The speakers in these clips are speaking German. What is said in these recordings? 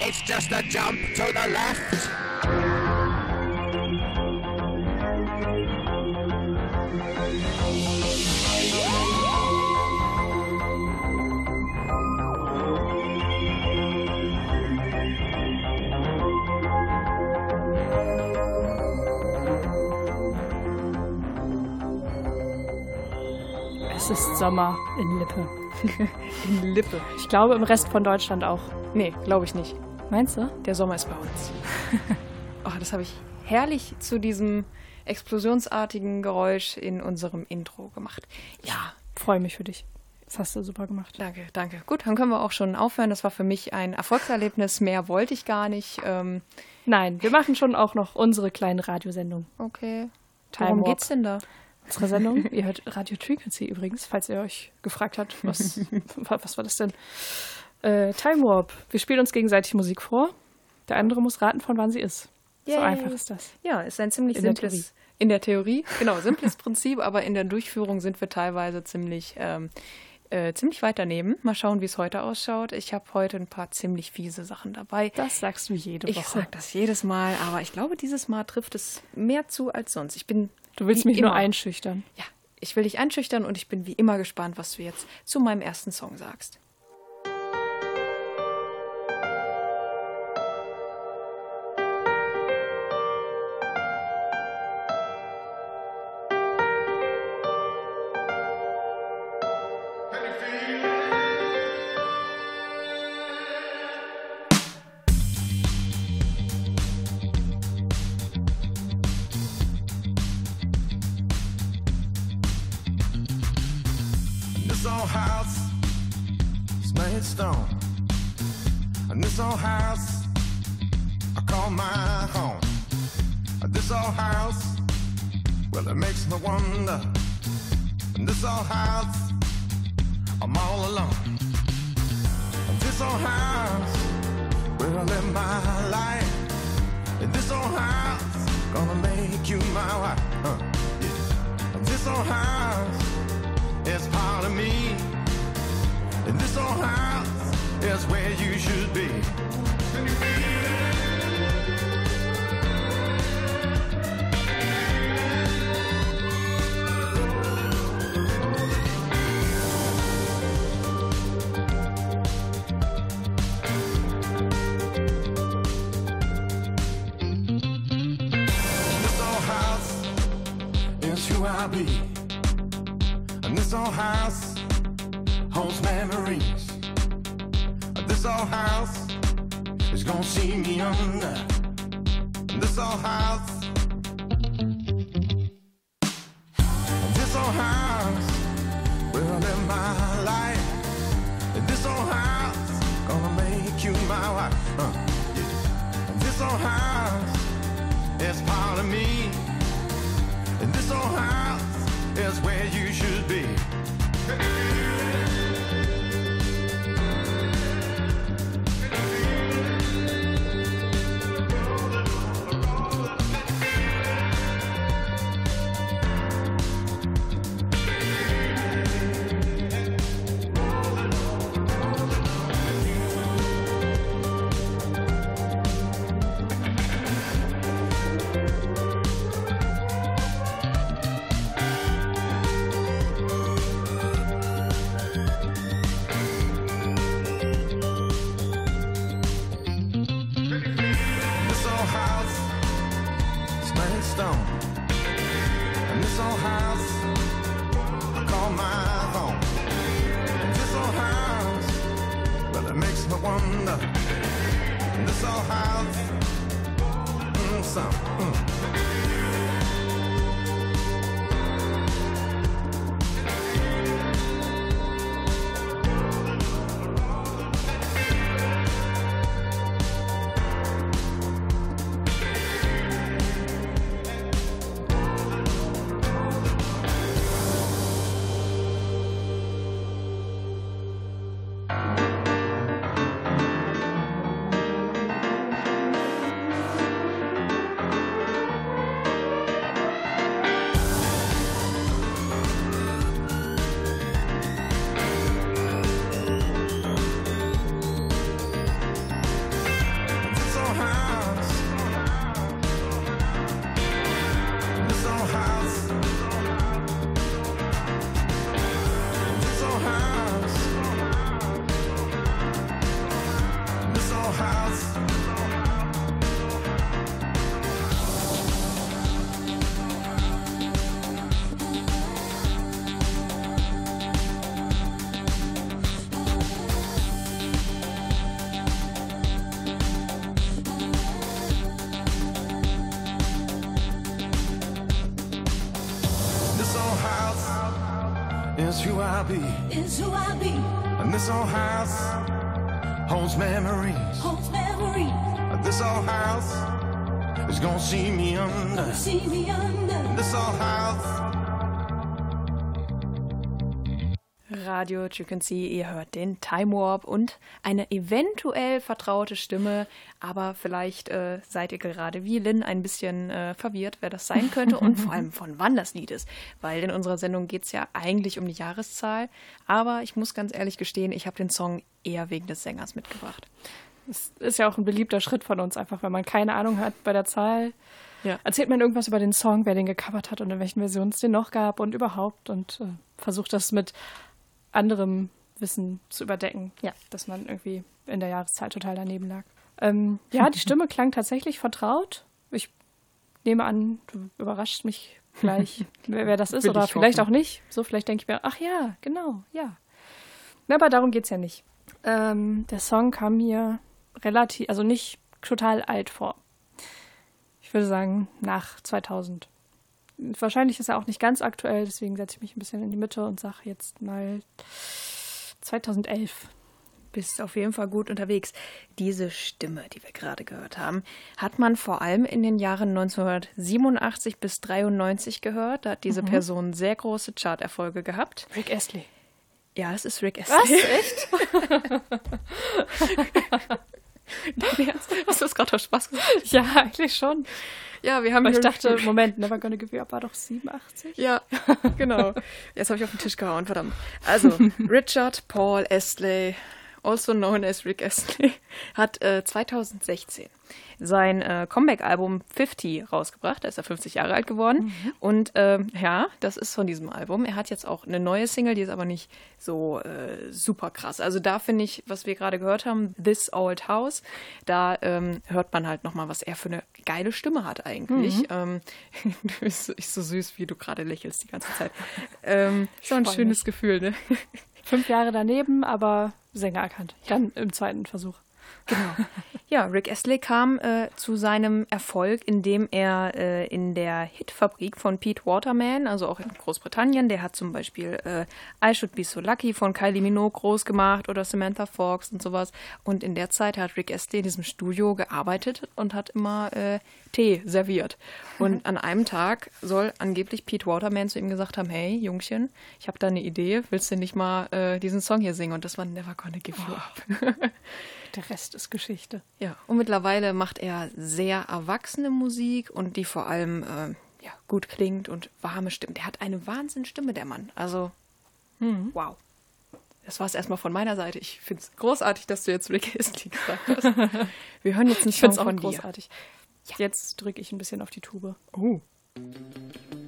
It's just a jump to the left. Es ist Sommer in Lippe. In Lippe. Ich glaube im Rest von Deutschland auch. Nee, glaube ich nicht. Meinst du? Der Sommer ist bei uns. oh, das habe ich herrlich zu diesem explosionsartigen Geräusch in unserem Intro gemacht. Ja, Freue mich für dich. Das hast du super gemacht. danke, danke. Gut, dann können wir auch schon aufhören. Das war für mich ein Erfolgserlebnis. Mehr wollte ich gar nicht. Ähm, Nein, wir machen schon auch noch unsere kleine Radiosendung. okay. Time Worum geht's denn da? Unsere Sendung, ihr hört Radio Frequency übrigens, falls ihr euch gefragt habt, was, was war das denn? Äh, Time Warp. Wir spielen uns gegenseitig Musik vor. Der andere muss raten, von wann sie ist. So Yay. einfach ist das. Ja, ist ein ziemlich In der simples. in der Theorie, genau, simples Prinzip, aber in der Durchführung sind wir teilweise ziemlich, ähm, äh, ziemlich weit daneben. Mal schauen, wie es heute ausschaut. Ich habe heute ein paar ziemlich fiese Sachen dabei. Das sagst du jede Ich Woche. sag das jedes Mal, aber ich glaube, dieses Mal trifft es mehr zu als sonst. Ich bin. Du willst mich nur immer- einschüchtern. Ja, ich will dich einschüchtern und ich bin wie immer gespannt, was du jetzt zu meinem ersten Song sagst. Well, it makes me wonder. And this old house, I'm all alone. And this old house, where I live my life. And this old house, gonna make you my wife. Huh, yeah. This old house is part of me. And this old house is where you should be. Some. Be. is who I be. And this old house holds memories. Holds memory. This old house is gonna see me under. See me under. This old house. Radio You See, ihr hört den Time Warp und eine eventuell vertraute Stimme, aber vielleicht äh, seid ihr gerade wie Lynn ein bisschen äh, verwirrt, wer das sein könnte und vor allem von wann das Lied ist, weil in unserer Sendung geht es ja eigentlich um die Jahreszahl, aber ich muss ganz ehrlich gestehen, ich habe den Song eher wegen des Sängers mitgebracht. Das ist ja auch ein beliebter Schritt von uns, einfach wenn man keine Ahnung hat bei der Zahl. Ja. Erzählt man irgendwas über den Song, wer den gecovert hat und in welchen Versionen es den noch gab und überhaupt und äh, versucht das mit anderem Wissen zu überdecken, Ja. dass man irgendwie in der Jahreszahl total daneben lag. Ähm, ja, die Stimme klang tatsächlich vertraut. Ich nehme an, du überrascht mich gleich, wer, wer das ist Will oder ich vielleicht hoffen. auch nicht. So, vielleicht denke ich mir, ach ja, genau, ja. Aber darum geht's ja nicht. Ähm, der Song kam mir relativ, also nicht total alt vor. Ich würde sagen, nach 2000. Wahrscheinlich ist er auch nicht ganz aktuell, deswegen setze ich mich ein bisschen in die Mitte und sage jetzt mal 2011. Bist auf jeden Fall gut unterwegs. Diese Stimme, die wir gerade gehört haben, hat man vor allem in den Jahren 1987 bis 93 gehört. Da hat diese Person sehr große Charterfolge gehabt. Rick Astley. Ja, es ist Rick Astley. Echt? Hast du das gerade aus Spaß gesagt? Ja, eigentlich schon. Ja, wir haben Weil ich dachte, Moment, Never Gonna Give You Up war doch 87? Ja, genau. Jetzt habe ich auf den Tisch gehauen, verdammt. Also, Richard Paul Astley, also known as Rick Astley, hat äh, 2016 sein äh, Comeback-Album 50 rausgebracht. Da ist er 50 Jahre alt geworden. Und ähm, ja, das ist von diesem Album. Er hat jetzt auch eine neue Single, die ist aber nicht so äh, super krass. Also da finde ich, was wir gerade gehört haben, This Old House, da ähm, hört man halt nochmal, was er für eine geile Stimme hat eigentlich. Ähm, du bist so, süß, wie du gerade lächelst die ganze Zeit. Ähm, so ein schönes mich. Gefühl, ne? Fünf Jahre daneben, aber Sänger erkannt. Dann im zweiten Versuch. Ja, Rick Astley kam äh, zu seinem Erfolg, indem er äh, in der Hitfabrik von Pete Waterman, also auch in Großbritannien, der hat zum Beispiel äh, I Should Be So Lucky von Kylie Minogue groß gemacht oder Samantha Fox und sowas. Und in der Zeit hat Rick Astley in diesem Studio gearbeitet und hat immer äh, Tee serviert. Und an einem Tag soll angeblich Pete Waterman zu ihm gesagt haben, hey Jungchen, ich habe da eine Idee, willst du nicht mal äh, diesen Song hier singen? Und das war Never Gonna Give You Up. Der Rest ist Geschichte. Ja, und mittlerweile macht er sehr erwachsene Musik und die vor allem äh, ja, gut klingt und warme Stimmen. Der hat eine Wahnsinnsstimme, der Mann. Also, wow. Das war es erstmal von meiner Seite. Ich finde es großartig, dass du jetzt Rick Astley gesagt hast. Wir hören jetzt einen Ich finde Song es auch von dir. großartig. Jetzt drücke ich ein bisschen auf die Tube. Oh. Another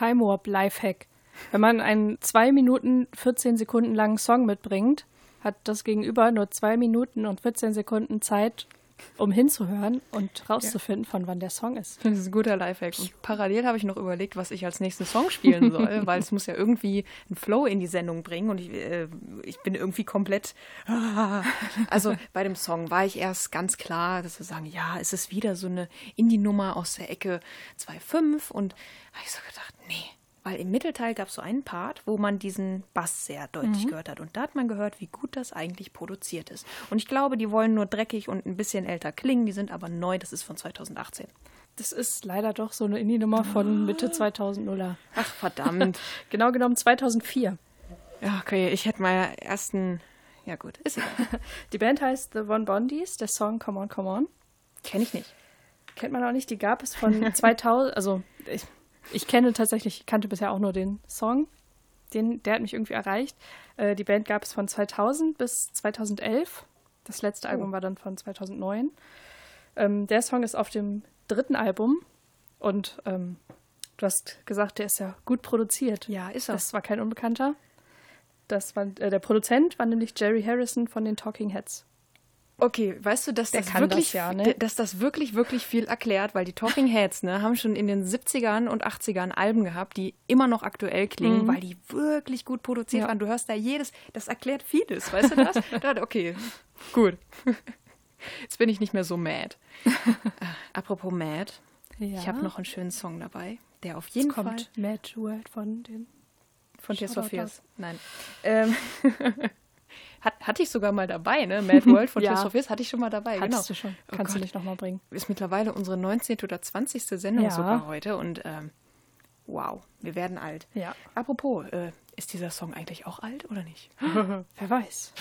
Time Warp Lifehack. Wenn man einen 2 Minuten 14 Sekunden langen Song mitbringt, hat das Gegenüber nur 2 Minuten und 14 Sekunden Zeit, um hinzuhören und rauszufinden, von wann der Song ist. Das ist ein guter Lifehack. Und parallel habe ich noch überlegt, was ich als nächsten Song spielen soll, weil es muss ja irgendwie einen Flow in die Sendung bringen und ich, äh, ich bin irgendwie komplett. Ah. Also bei dem Song war ich erst ganz klar, dass wir sagen, ja, es ist wieder so eine Indie-Nummer aus der Ecke 2.5 und habe ich so gedacht, nee. Weil im Mittelteil gab es so einen Part, wo man diesen Bass sehr deutlich gehört hat. Und da hat man gehört, wie gut das eigentlich produziert ist. Und ich glaube, die wollen nur dreckig und ein bisschen älter klingen. Die sind aber neu. Das ist von 2018. Das ist leider doch so eine Indie-Nummer von Mitte 2000er. Ach, verdammt. Genau genommen 2004. Ja, okay, ich hätte mal ersten. Ja, gut, ist egal. Die Band heißt The One Bondies, der Song Come On, Come On. Kenne ich nicht. Kennt man auch nicht, die gab es von 2000, also ich, ich kenne tatsächlich, ich kannte bisher auch nur den Song, den, der hat mich irgendwie erreicht. Äh, die Band gab es von 2000 bis 2011. Das letzte Album war dann von 2009. Ähm, der Song ist auf dem dritten Album und ähm, du hast gesagt, der ist ja gut produziert. Ja, ist er. Das war kein Unbekannter. Das war, äh, der Produzent war nämlich Jerry Harrison von den Talking Heads. Okay, weißt du, dass Der das wirklich, das ja, ne? dass das wirklich, wirklich viel erklärt, weil die Talking Heads, ne, haben schon in den 70ern und 80ern Alben gehabt, die immer noch aktuell klingen, weil die wirklich gut produziert Ja. waren. Du hörst da jedes, das erklärt vieles, weißt du das? Da- okay, gut. Jetzt bin ich nicht mehr so mad. Äh, apropos mad, ich habe noch einen schönen Song dabei, der auf jeden Fall kommt Mad World von den. von Tears for Fears. Nein. Ähm, hat, hatte ich sogar mal dabei, ne? Mad World von Ja. Tears for Fears hatte ich schon mal dabei. genau. Hattest du schon. Oh Kannst du Gott. nicht nochmal bringen. ist mittlerweile unsere 19. oder 20. Sendung Ja. sogar heute und ähm, wow, wir werden alt. Ja. Apropos, äh, ist dieser Song eigentlich auch alt oder nicht? Wer weiß.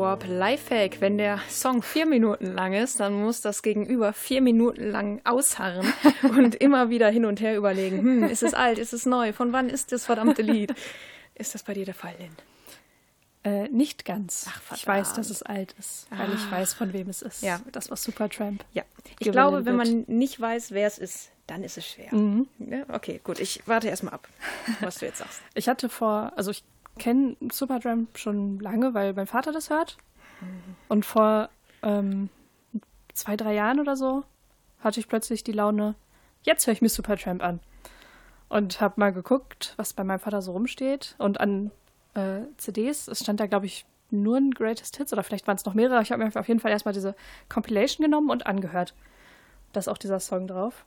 Warp Lifehack. Wenn der Song vier Minuten lang ist, dann muss das Gegenüber vier Minuten lang ausharren und immer wieder hin und her überlegen, hm, ist es alt, ist es neu, von wann ist das verdammte Lied? Ist das bei dir der Fall, Lynn? Äh, nicht ganz. Ach, ich weiß, dass es alt ist, weil ich weiß, von wem es ist. Ja. Das war Supertramp. Ja, ich glaube, wenn wird. man nicht weiß, wer es ist, dann ist es schwer. Ja, okay, gut, ich warte erstmal ab, was du jetzt sagst. Ich hatte vor, also ich kenne Supertramp schon lange, weil mein Vater das hört. Und vor ähm, zwei, drei Jahren oder so hatte ich plötzlich die Laune, jetzt höre ich mir Supertramp an. Und habe mal geguckt, was bei meinem Vater so rumsteht. Und an äh, CDs, es stand da, glaube ich, nur ein Greatest Hits oder vielleicht waren es noch mehrere. Ich habe mir auf jeden Fall erstmal diese Compilation genommen und angehört. Da ist auch dieser Song drauf.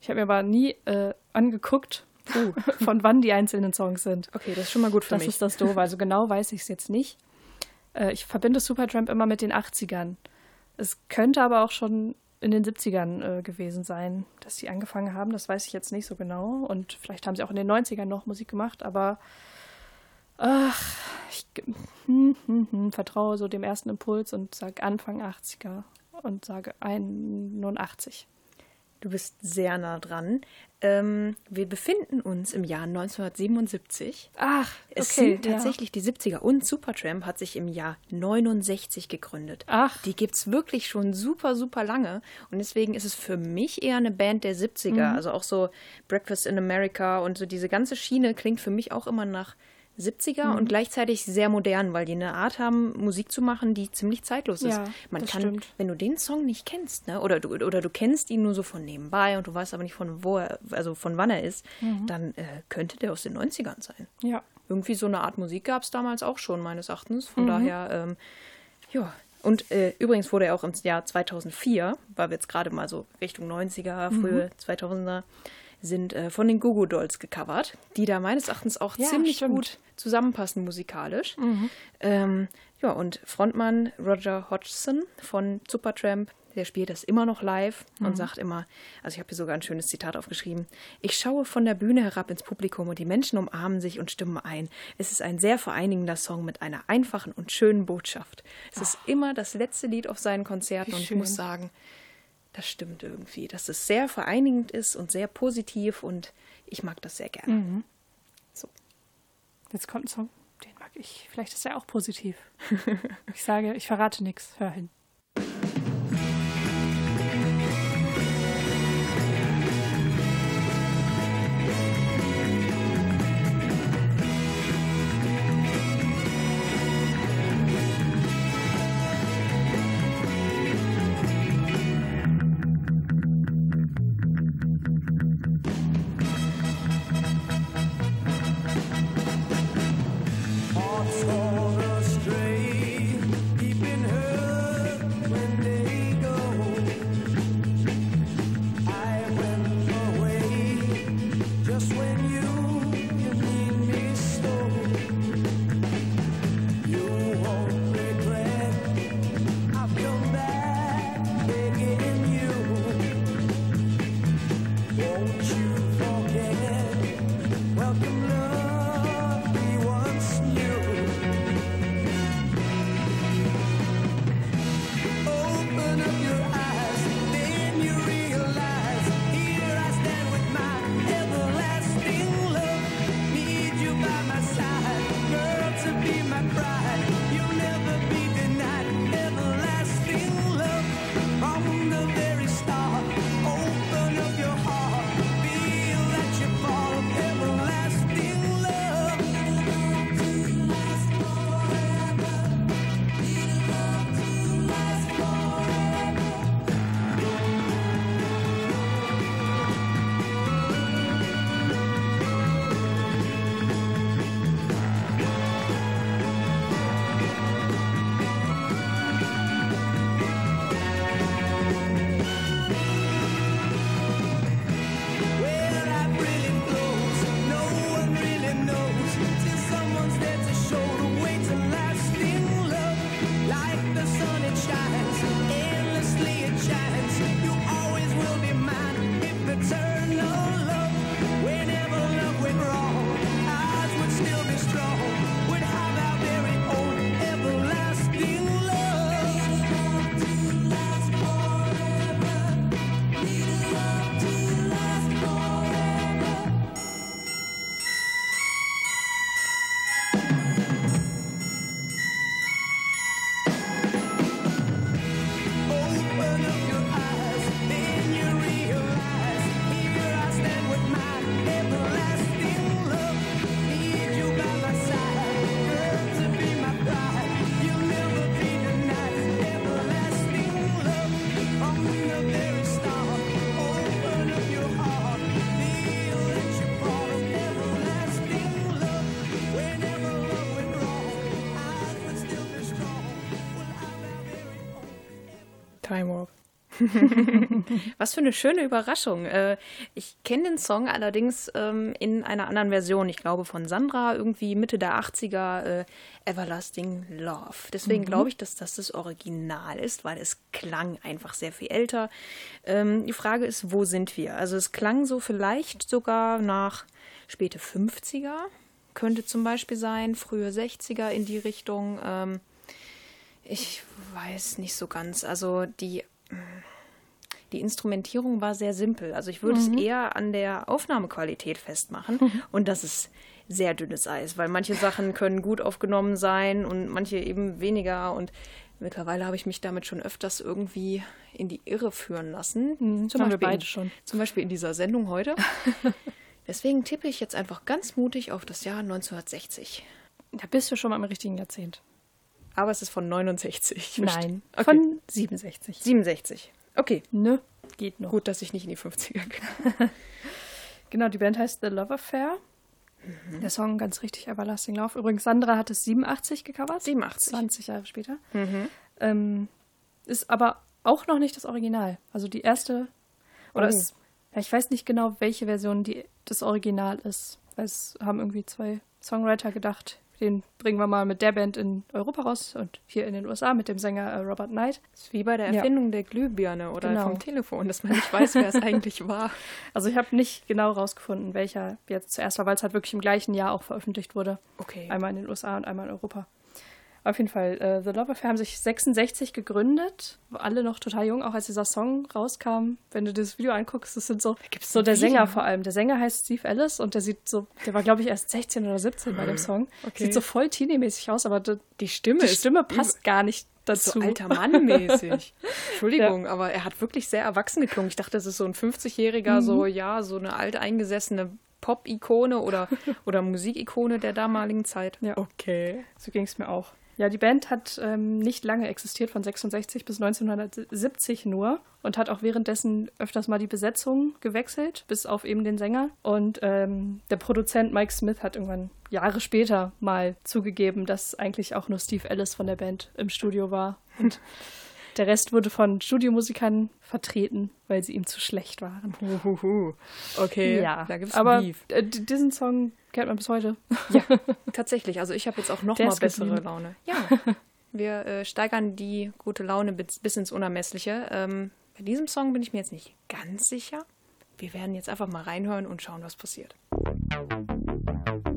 Ich habe mir aber nie äh, angeguckt, von wann die einzelnen Songs sind. Okay, das ist schon mal gut für Das mich. ist das Doofe. Also genau weiß ich es jetzt nicht. Äh, ich verbinde Supertramp immer mit den 80ern. Es könnte aber auch schon in den 70ern äh, gewesen sein, dass sie angefangen haben. Das weiß ich jetzt nicht so genau. Und vielleicht haben sie auch in den 90ern noch Musik gemacht, aber ach, ich hm, hm, hm, vertraue so dem ersten Impuls und sage Anfang 80er und sage 81. Du bist sehr nah dran. Ähm, wir befinden uns im Jahr 1977. Ach, Es okay, sind ja. tatsächlich die 70er und Supertramp hat sich im Jahr 69 gegründet. Ach. Die gibt's wirklich schon super, super lange. Und deswegen ist es für mich eher eine Band der 70er. Mhm. Also auch so Breakfast in America und so diese ganze Schiene klingt für mich auch immer nach 70er Mhm. und gleichzeitig sehr modern, weil die eine Art haben, Musik zu machen, die ziemlich zeitlos ist. Ja, Man kann, stimmt. wenn du den Song nicht kennst, ne, oder du, oder du kennst ihn nur so von nebenbei und du weißt aber nicht von wo er, also von wann er ist, Mhm. dann äh, könnte der aus den 90ern sein Ja. irgendwie so eine Art Musik gab es damals auch schon, meines Erachtens. Mhm. Von daher, ähm, ja. Und äh, übrigens wurde er auch im Jahr 2004, weil wir jetzt gerade mal so Richtung 90er, Mhm. frühe 2000er sind, äh, von den Goo Dolls gecovert, die da meines Erachtens auch Ja, ziemlich stimmt. gut zusammenpassen musikalisch. Mhm. Ähm, ja, und Frontmann Roger Hodgson von Supertramp, der spielt das immer noch live Mhm. und sagt immer, also ich habe hier sogar ein schönes Zitat aufgeschrieben, ich schaue von der Bühne herab ins Publikum und die Menschen umarmen sich und stimmen ein. Es ist ein sehr vereinigender Song mit einer einfachen und schönen Botschaft. Es ist immer das letzte Lied auf seinen Konzerten Wie und ich muss sagen, das stimmt irgendwie, dass es sehr vereinigend ist und sehr positiv und ich mag das sehr gerne. Mhm. So. Jetzt kommt ein Song, den mag ich. Vielleicht ist er auch positiv. ich sage, ich verrate nichts. Hör hin. Was für eine schöne Überraschung. Äh, ich kenne den Song allerdings ähm, in einer anderen Version. Ich glaube von Sandra, irgendwie Mitte der 80er, äh, Everlasting Love. Deswegen glaube ich, dass das das Original ist, weil es klang einfach sehr viel älter. Ähm, die Frage ist, wo sind wir? Also es klang so vielleicht sogar nach späte 50er. Könnte zum Beispiel sein, frühe 60er in die Richtung. Ähm, ich weiß nicht so ganz. Also die die Instrumentierung war sehr simpel. Also ich würde es eher an der Aufnahmequalität festmachen und das ist sehr dünnes Eis, weil manche Sachen können gut aufgenommen sein und manche eben weniger und mittlerweile habe ich mich damit schon öfters irgendwie in die Irre führen lassen. zum, haben wir Beispiel in, schon. zum Beispiel in dieser Sendung heute. Deswegen tippe ich jetzt einfach ganz mutig auf das Jahr 1960. Da bist du schon mal im richtigen Jahrzehnt. Aber es ist von 69. Nein, Okay. von 67. 67. Okay, Ne? Geht noch. gut, dass ich nicht in die 50er gehe. Genau, die Band heißt The Love Affair. Der Song ganz richtig Everlasting Love. Übrigens, Sandra hat es 87 gecovert. 87. 20 Jahre später. Ähm, ist aber auch noch nicht das Original. Also die erste, oder Oh. ist, ja, ich weiß nicht genau, welche Version die, das Original ist. Weil es haben irgendwie zwei Songwriter gedacht, den bringen wir mal mit der Band in Europa raus und hier in den USA mit dem Sänger äh, Robert Knight. Das ist wie bei der Ja. Erfindung der Glühbirne oder Genau. vom Telefon, dass man nicht weiß, wer es eigentlich war. Also ich habe nicht genau rausgefunden, welcher jetzt zuerst war, weil es halt wirklich im gleichen Jahr auch veröffentlicht wurde. Okay. Einmal in den USA und einmal in Europa. Auf jeden Fall, äh, The Love Affair haben sich 66 gegründet, alle noch total jung, auch als dieser Song rauskam. Wenn du das Video anguckst, das sind so, gibt's so der? Sänger vor allem. Der Sänger heißt Steve Ellis und der sieht so, der war glaube ich erst 16 oder 17 bei dem Song. Okay. Sieht so voll teenie-mäßig aus, aber die, Die Stimme die Stimme passt gar nicht dazu. so alter Mann mäßig. Entschuldigung, aber er hat wirklich sehr erwachsen geklungen. Ich dachte, das ist so ein 50-jähriger, so ja, so eine alteingesessene Pop-Ikone oder, oder Musikikone der damaligen Zeit. Ja. Okay. So ging es mir auch. Ja, die Band hat ähm, nicht lange existiert, von 66 bis 1970 nur und hat auch währenddessen öfters mal die Besetzung gewechselt, bis auf eben den Sänger. Und ähm, der Produzent Mike Smith hat irgendwann Jahre später mal zugegeben, dass eigentlich auch nur Steve Ellis von der Band im Studio war. Und der Rest wurde von Studiomusikern vertreten, weil sie ihm zu schlecht waren. Uhuhu. Okay, da gibt's aber Beef. äh, diesen Song kennt man bis heute. Tatsächlich, also ich habe jetzt auch noch Der mal bessere geblieben. Laune. Ja, wir äh, steigern die gute Laune bis, bis ins Unermessliche. Ähm, bei diesem Song bin ich mir jetzt nicht ganz sicher. Wir werden jetzt einfach mal reinhören und schauen, was passiert. After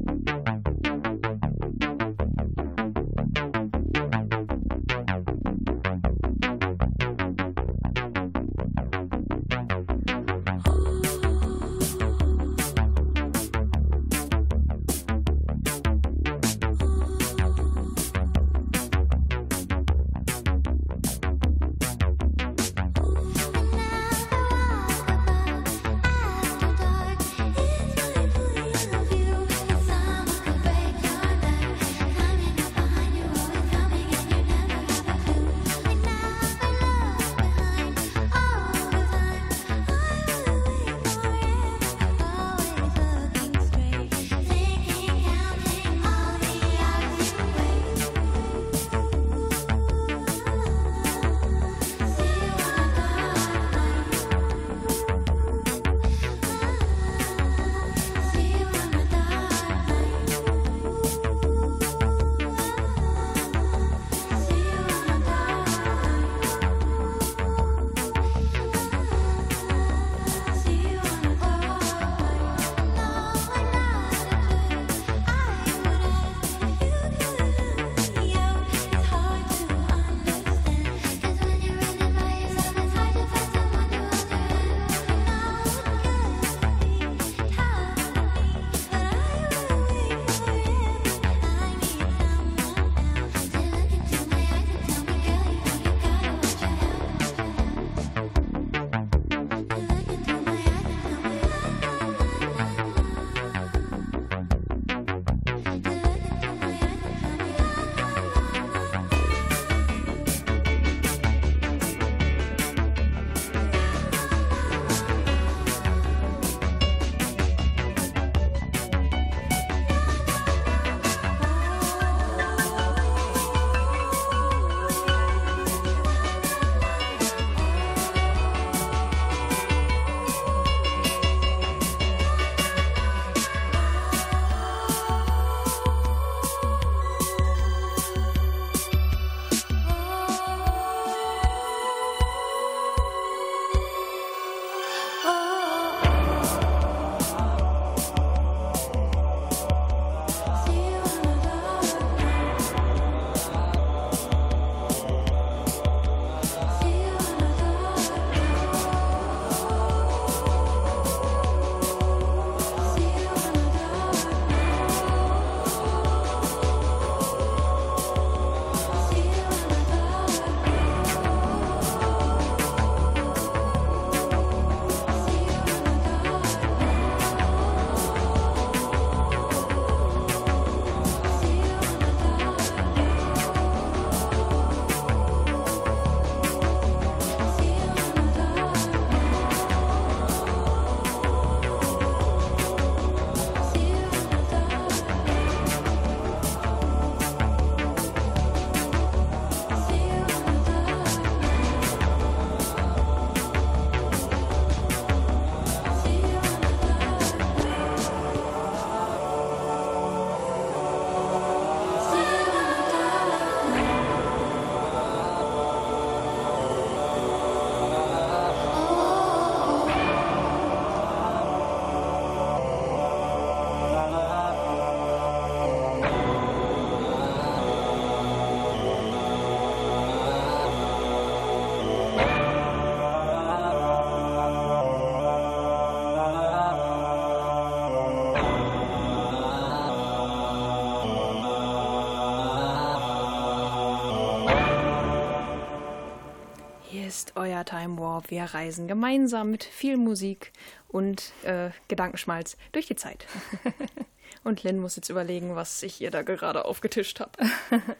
reisen gemeinsam mit viel Musik und äh, Gedankenschmalz durch die Zeit. und Lynn muss jetzt überlegen, was ich ihr da gerade aufgetischt habe.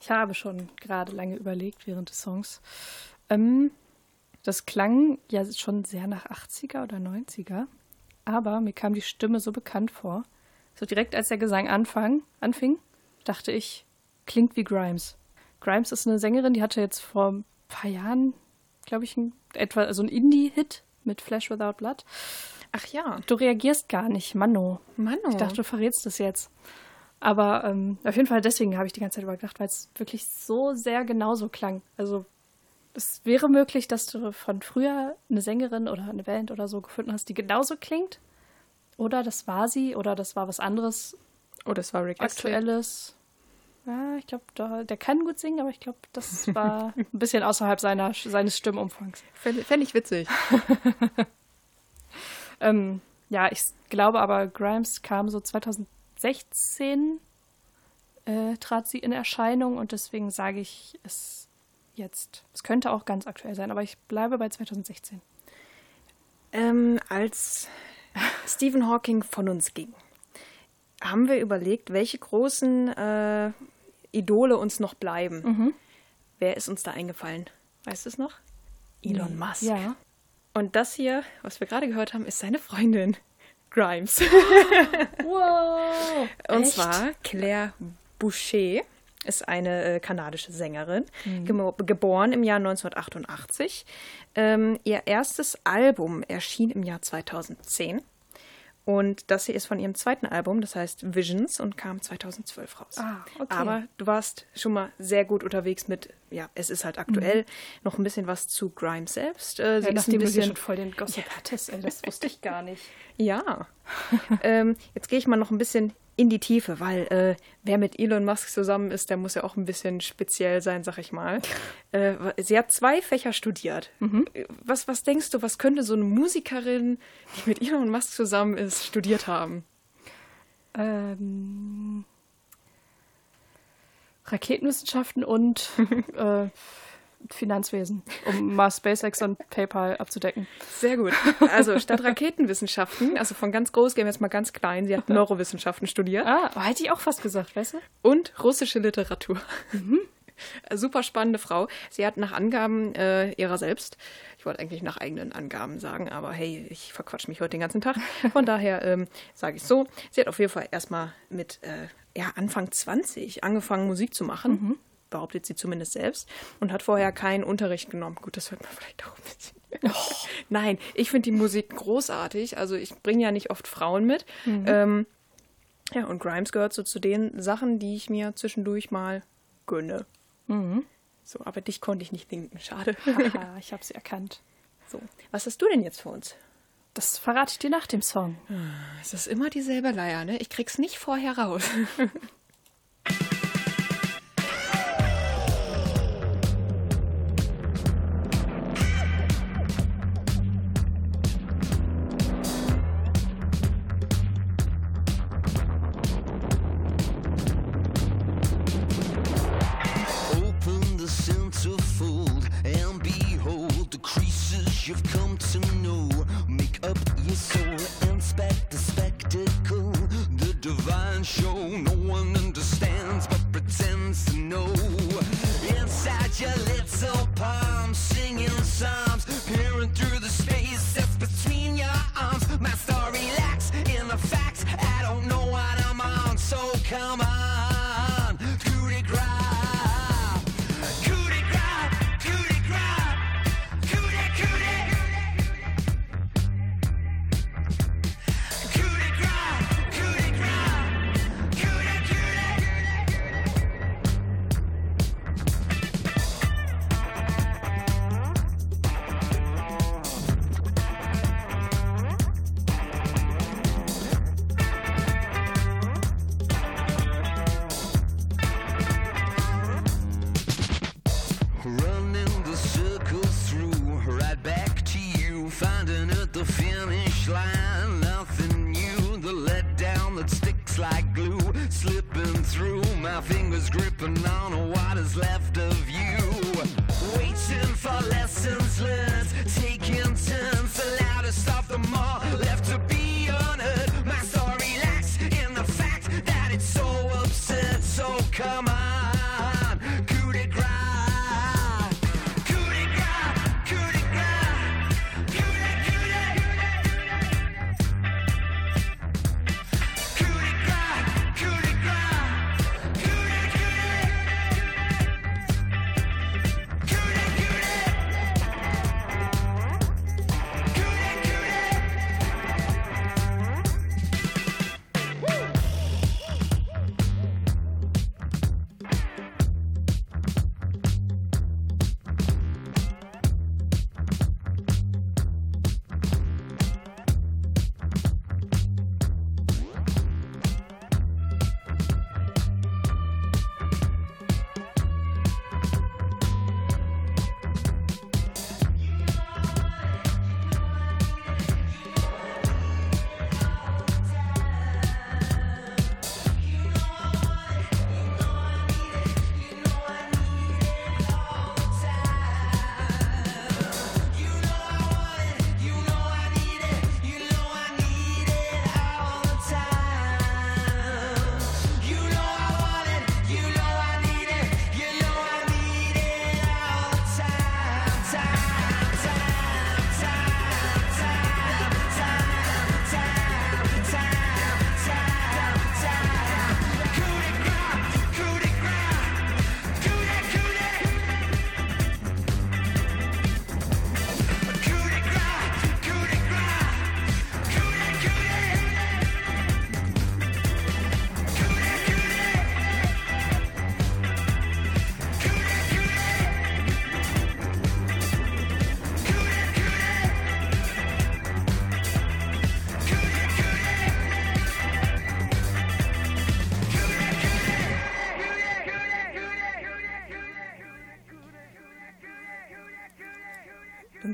Ich habe schon gerade lange überlegt während des Songs. Ähm, das klang ja schon sehr nach 80er oder 90er, aber mir kam die Stimme so bekannt vor. So direkt als der Gesang anfang, anfing, dachte ich, klingt wie Grimes. Grimes ist eine Sängerin, die hatte jetzt vor ein paar Jahren, glaube ich, ein, etwa so ein Indie-Hit mit Flash Without Blood. Ach ja, Du reagierst gar nicht, Mano. Mano. Ich dachte, du verrätst es jetzt. Aber ähm, auf jeden Fall deswegen habe ich die ganze Zeit übergedacht, weil es wirklich so sehr genauso klang. Also es wäre möglich, dass du von früher eine Sängerin oder eine Band oder so gefunden hast, die genauso klingt. Oder das war sie oder das war was anderes, Oh, das war Rick aktuelles. Ja, ich glaube, der kann gut singen, aber ich glaube, das war ein bisschen außerhalb seiner, seines Stimmumfangs. Fände fänd ich witzig. Ähm, ja, ich glaube aber, Grimes kam so 2016, äh, trat sie in Erscheinung und deswegen sage ich es jetzt. Es könnte auch ganz aktuell sein, aber ich bleibe bei 2016. Ähm, als Stephen Hawking von uns ging, haben wir überlegt, welche großen äh, Idole uns noch bleiben. Wer ist uns da eingefallen? Weißt du es noch? Elon Musk. Ja. Und das hier, was wir gerade gehört haben, ist seine Freundin, Grimes. Wow. Und Echt? zwar Claire Boucher ist eine äh, kanadische Sängerin, gemo- geboren im Jahr 1988. Ähm, ihr erstes Album erschien im Jahr 2010. Und das hier ist von ihrem zweiten Album, das heißt Visions und kam 2012 raus. Ah, okay. Aber du warst schon mal sehr gut unterwegs mit, ja, es ist halt aktuell noch ein bisschen was zu Grimes selbst. Äh, sie Ja, ist nachdem ein du bisschen schon voll den Gossip hattest, ey, das wusste ich gar nicht. ja. ähm, jetzt gehe ich mal noch ein bisschen in die Tiefe, weil äh, wer mit Elon Musk zusammen ist, der muss ja auch ein bisschen speziell sein, sag ich mal. Äh, sie hat zwei Fächer studiert. Äh, Was, was denkst du, was könnte so eine Musikerin, die mit Elon Musk zusammen ist, studiert haben? Ähm, Raketenwissenschaften und äh, Finanzwesen, um mal SpaceX und PayPal abzudecken. Sehr gut. Also statt Raketenwissenschaften, also von ganz groß gehen wir jetzt mal ganz klein, sie hat Neurowissenschaften studiert. Ah, aber hätte ich auch fast gesagt, weißt du? und russische Literatur. Super spannende Frau. Sie hat nach Angaben äh, ihrer selbst, ich wollte eigentlich nach eigenen Angaben sagen, aber hey, ich verquatsch mich heute den ganzen Tag. Von daher ähm, sage ich so. Sie hat auf jeden Fall erstmal mit äh, ja, Anfang 20 angefangen, Musik zu machen. Behauptet sie zumindest selbst. Und hat vorher keinen Unterricht genommen. Gut, das hört man vielleicht auch ein bisschen. Nein, ich finde die Musik großartig. Also ich bringe ja nicht oft Frauen mit. Ähm, ja, und Grimes gehört so zu den Sachen, die ich mir zwischendurch mal gönne. So, aber dich konnte ich nicht denken. Schade. Haha, ich habe sie erkannt. so, was hast du denn jetzt für uns? Das verrate ich dir nach dem Song. Es ist immer dieselbe Leier, ne? Ich krieg's nicht vorher raus.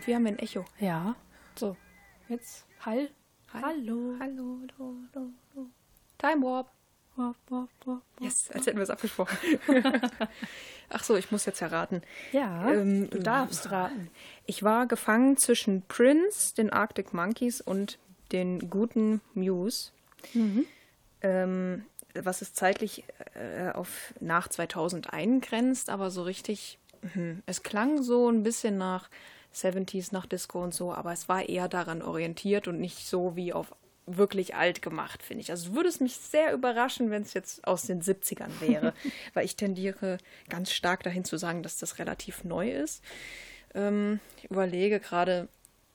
Irgendwie haben wir ein Echo. Ja. So, jetzt Hall. Hallo. Hallo, hallo, hallo, hallo. Time Warp. Wop, wop, wop. Yes, als hätten wir es abgesprochen. Ach so, ich muss jetzt erraten. Ja, Ähm, du darfst raten. Ich war gefangen zwischen Prince, den Arctic Monkeys und den guten Muse. Ähm, was es zeitlich äh, auf nach 2000 eingrenzt, aber so richtig, hm, es klang so ein bisschen nach 70s, nach Disco und so, aber es war eher daran orientiert und nicht so wie auf wirklich alt gemacht, finde ich. Also würde es mich sehr überraschen, wenn es jetzt aus den 70ern wäre, weil ich tendiere ganz stark dahin zu sagen, dass das relativ neu ist. Ähm, ich überlege gerade,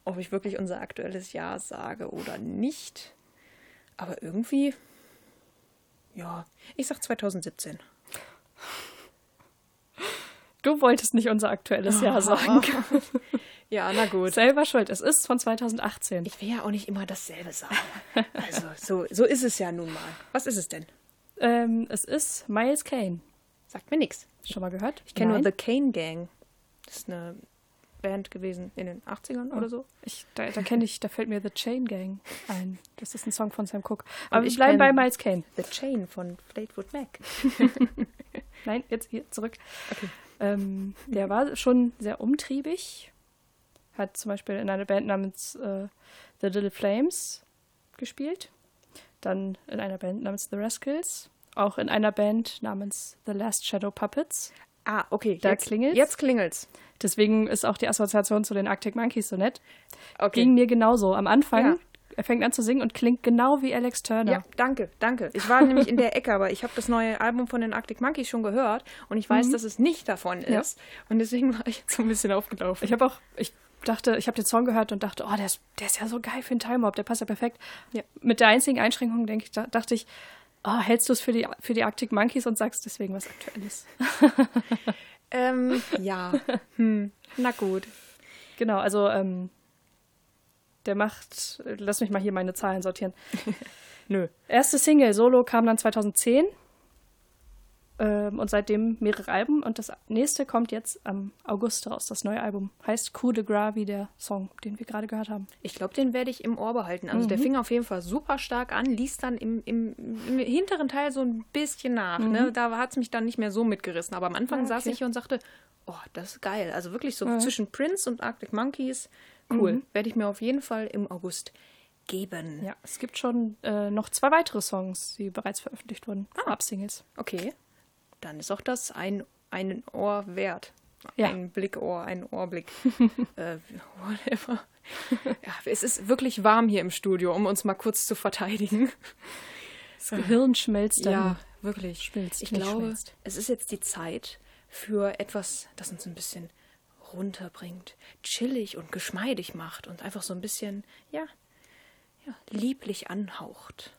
ob ich wirklich unser aktuelles Jahr sage oder nicht. Aber irgendwie, ja, ich sag 2017. Du wolltest nicht unser aktuelles Jahr sagen. Ja, na gut. Selber schuld. Es ist von 2018. Ich will ja auch nicht immer dasselbe sagen. Also, so, so ist es ja nun mal. Was ist es denn? Ähm, es ist Miles Kane. Sagt mir nichts. Schon mal gehört? Ich kenne nur? The Kane Gang. Das ist eine Band gewesen in den 80ern oder so. Ich, da, da kenne ich, da fällt mir The Chain Gang ein. Das ist ein Song von Sam Cooke. Aber ich wir bleiben bei Miles Kane. The Chain von Fleetwood Mac. Nein, jetzt hier zurück. Ähm, der war schon sehr umtriebig. Hat zum Beispiel in einer Band namens äh, The Little Flames gespielt. Dann in einer Band namens The Rascals. Auch in einer Band namens The Last Shadow Puppets. Ah, okay. Da jetzt, klingelt's? Jetzt klingelt's. Deswegen ist auch die Assoziation zu den Arctic Monkeys so nett. Okay. Ging mir genauso. Am Anfang, Ja. er fängt an zu singen und klingt genau wie Alex Turner. Ja, danke, danke. Ich war nämlich in der Ecke, aber ich habe das neue Album von den Arctic Monkeys schon gehört und ich weiß, dass es nicht davon Ja. ist. Und deswegen war ich jetzt so ein bisschen aufgelaufen. Ich habe auch, ich dachte, ich habe den Song gehört und dachte, oh, der ist, der ist ja so geil für einen Time Hop, der passt ja perfekt. Ja. Mit der einzigen Einschränkung, denke ich, da, dachte ich, oh, hältst du es für die, für die Arctic Monkeys und sagst deswegen was Aktuelles. Ähm, ja. Hm. Na gut. Genau, also ähm, der macht, lass mich mal hier meine Zahlen sortieren. Nö. Erste Single, Solo, kam dann 2010 ähm, und seitdem mehrere Alben und das nächste kommt jetzt am August raus, das neue Album. Heißt Coup de Gras, wie der Song, den wir gerade gehört haben. Ich glaube, den werde ich im Ohr behalten. Also der fing auf jeden Fall super stark an, liest dann im, im, im hinteren Teil so ein bisschen nach. Ne? Da hat es mich dann nicht mehr so mitgerissen. Aber am Anfang Ah, saß okay. ich hier und sagte, oh, das ist geil. Also wirklich so zwischen Prince und Arctic Monkeys. Cool. Werde ich mir auf jeden Fall im August geben. Ja, es gibt schon äh, noch zwei weitere Songs, die bereits veröffentlicht wurden. Vorab-Singles. Okay. Dann ist auch das ein, ein Ohr wert. Ja. Ein Blickohr, ein Ohrblick. äh, whatever. ja, es ist wirklich warm hier im Studio, um uns mal kurz zu verteidigen. Das Gehirn schmelzt dann. Ja, wirklich. Schmilzt, ich glaube, schmilzt. es ist jetzt die Zeit für etwas, das uns ein bisschen runterbringt, chillig und geschmeidig macht und einfach so ein bisschen, ja, ja, lieblich anhaucht.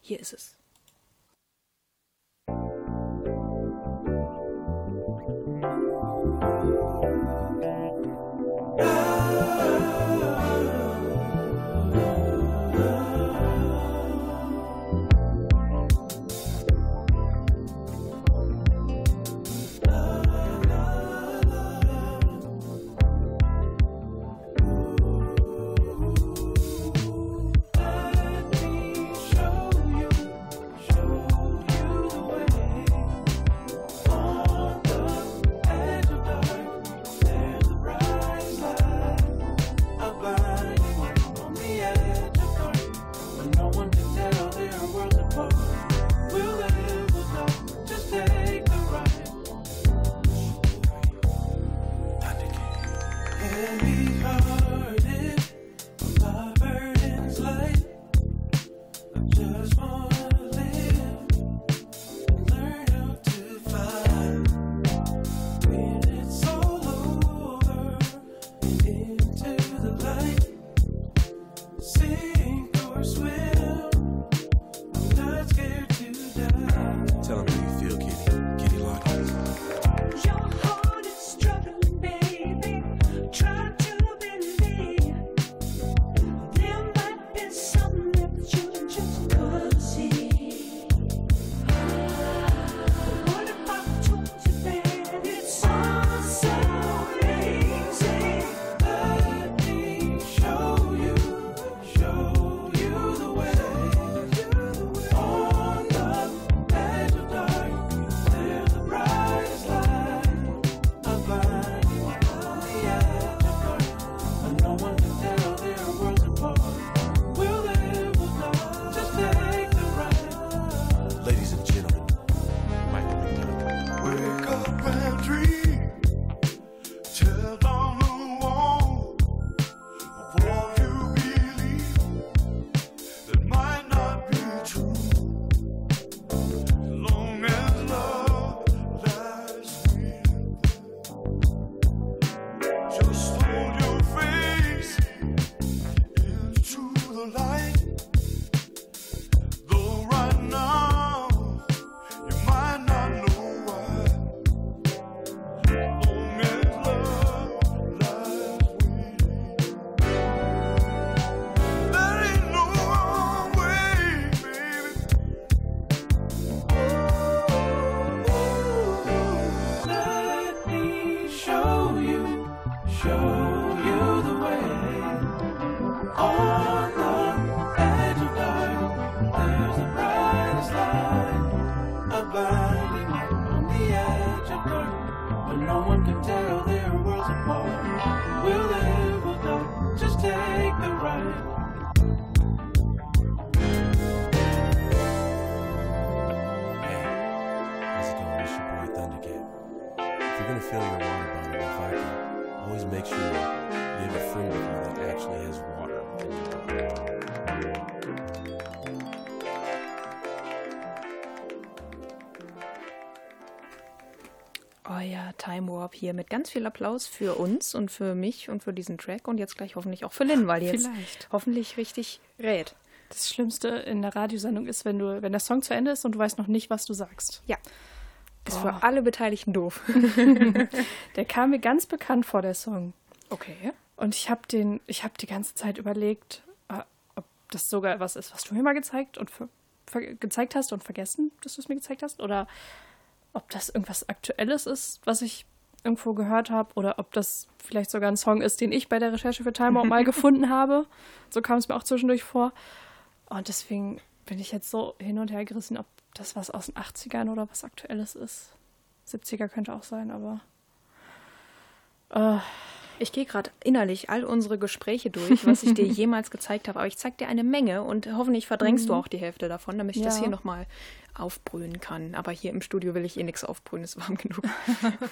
Hier ist es. Euer Time Warp hier mit ganz viel Applaus für uns und für mich und für diesen Track und jetzt gleich hoffentlich auch für Lynn, weil die jetzt Vielleicht. hoffentlich richtig rät. Das Schlimmste in der Radiosendung ist, wenn du, wenn der Song zu Ende ist und du weißt noch nicht, was du sagst. Ja. Ist Boah. für alle Beteiligten doof. Der kam mir ganz bekannt vor, der Song. Okay. Und ich habe den, ich habe die ganze Zeit überlegt, äh, ob das sogar was ist, was du mir mal gezeigt und gezeigt hast und vergessen, dass du es mir gezeigt hast, oder ob das irgendwas Aktuelles ist, was ich irgendwo gehört habe, oder ob das vielleicht sogar ein Song ist, den ich bei der Recherche für Time Out mal gefunden habe. So kam es mir auch zwischendurch vor. Und deswegen bin ich jetzt so hin und her gerissen, ob das was aus den 80ern oder was Aktuelles ist. 70er könnte auch sein, aber. Äh, Ich gehe gerade innerlich all unsere Gespräche durch, was ich dir jemals gezeigt habe. Aber ich zeig dir eine Menge und hoffentlich verdrängst du auch die Hälfte davon, damit ich das Ja. hier nochmal aufbrühen kann. Aber hier im Studio will ich eh nichts aufbrühen, ist warm genug.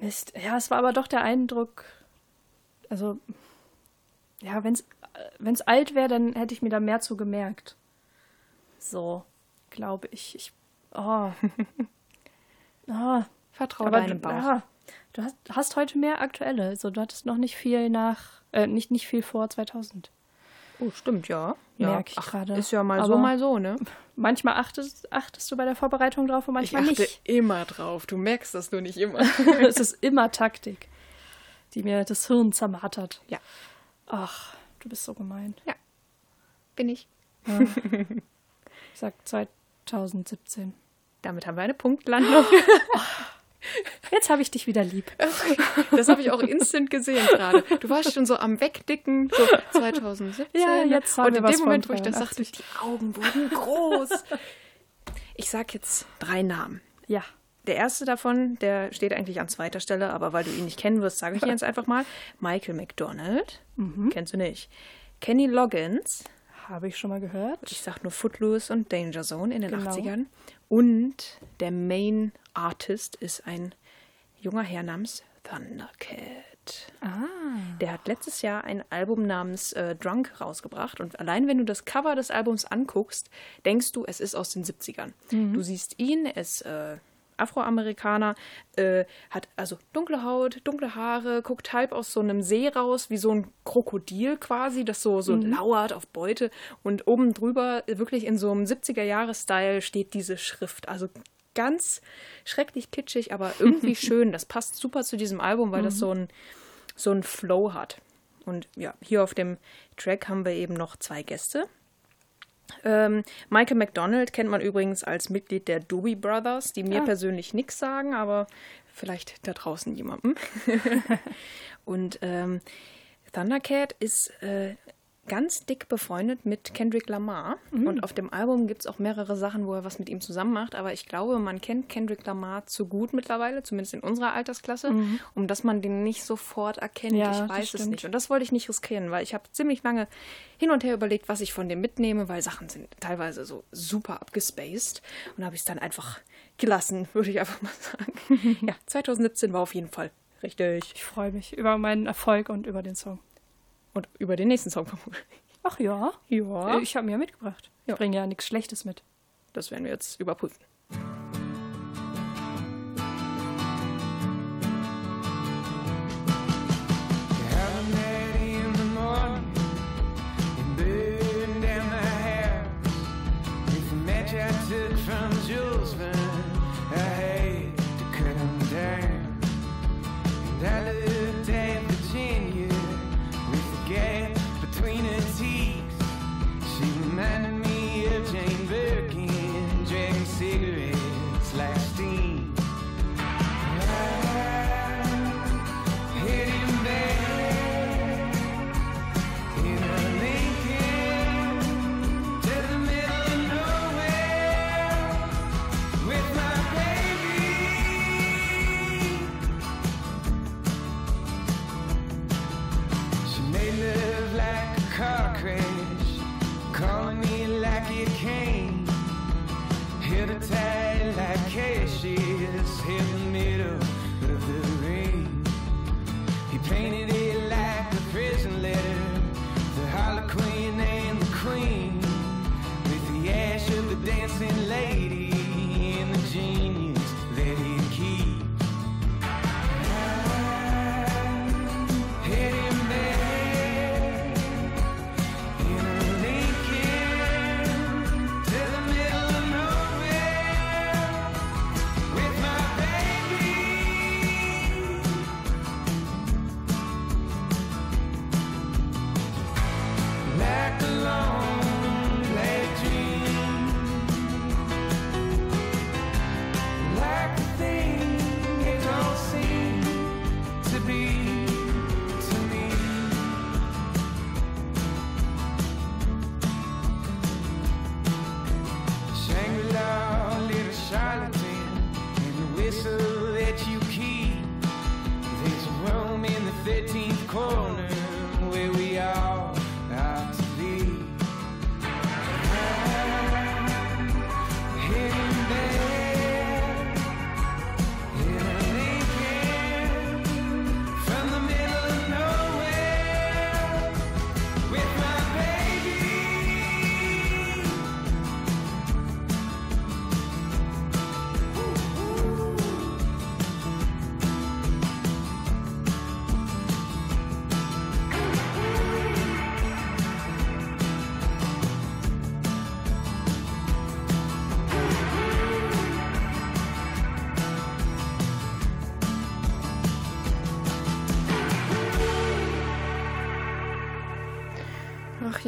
Mist. Ja, es war aber doch der Eindruck, also, ja, wenn es alt wäre, dann hätte ich mir da mehr zu gemerkt. So, glaube ich. ich oh. ah, Vertrau aber deinem Bauch. ja, du hast, hast heute mehr aktuelle. Also, du hattest noch nicht viel nach, äh, nicht, nicht viel vor 2000. Oh, stimmt, ja. ja. Merk ich gerade. Ist ja mal so, Aber- mal so, ne? Manchmal achtest, achtest du bei der Vorbereitung drauf und Ich manchmal achte nicht. immer drauf. Du merkst das nur nicht immer. es ist immer Taktik, die mir das Hirn zermartert. ja, Ach, du bist so gemein. bin ich. Ich sag 2017. Damit haben wir eine Punktlandung. Jetzt habe ich dich wieder lieb. Das habe ich auch instant gesehen gerade. Du warst schon so am Wegdicken, so 2017. Ja, jetzt haben Und in dem Moment, wo ich das 83. sagte, die Augen wurden groß. Ich sag jetzt drei Namen. Ja. Der erste davon, der steht eigentlich an zweiter Stelle, aber weil du ihn nicht kennen wirst, sage ich ihn jetzt einfach mal. Michael McDonald. Kennst du nicht. Kenny Loggins. Habe ich schon mal gehört. Ich sag nur Footloose und Danger Zone in den Genau. 80ern. Und der Main Artist ist ein junger Herr namens Thundercat. Ah. Der hat letztes Jahr ein Album namens äh, Drunk rausgebracht. Und allein wenn du das Cover des Albums anguckst, denkst du, es ist aus den 70ern. Du siehst ihn, er ist äh, Afroamerikaner, äh, hat also dunkle Haut, dunkle Haare, guckt halb aus so einem See raus, wie so ein Krokodil quasi, das so, so lauert auf Beute. Und oben drüber, wirklich in so einem 70er-Jahres-Style, steht diese Schrift. Also ganz schrecklich kitschig, aber irgendwie schön. Das passt super zu diesem Album, weil das so ein so einen Flow hat. Und ja, hier auf dem Track haben wir eben noch zwei Gäste. Ähm, Michael McDonald kennt man übrigens als Mitglied der Doobie Brothers, die mir persönlich nichts sagen, aber vielleicht da draußen jemandem. Und ähm, Thundercat ist äh, ganz dick befreundet mit Kendrick Lamar. Und auf dem Album gibt es auch mehrere Sachen, wo er was mit ihm zusammen macht. Aber ich glaube, man kennt Kendrick Lamar zu gut mittlerweile, zumindest in unserer Altersklasse, um dass man den nicht sofort erkennt. Ja, ich weiß es nicht. Und das wollte ich nicht riskieren, weil ich habe ziemlich lange hin und her überlegt, was ich von dem mitnehme, weil Sachen sind teilweise so super abgespaced. Und habe ich es dann einfach gelassen, würde ich einfach mal sagen. ja, 2017 war auf jeden Fall richtig. Ich freue mich über meinen Erfolg und über den Song. Und über den nächsten Song vermutlich. Ach ja. Ja. Ich habe mir ja mitgebracht. Ja. Ich bringe ja nichts Schlechtes mit. Das werden wir jetzt überprüfen.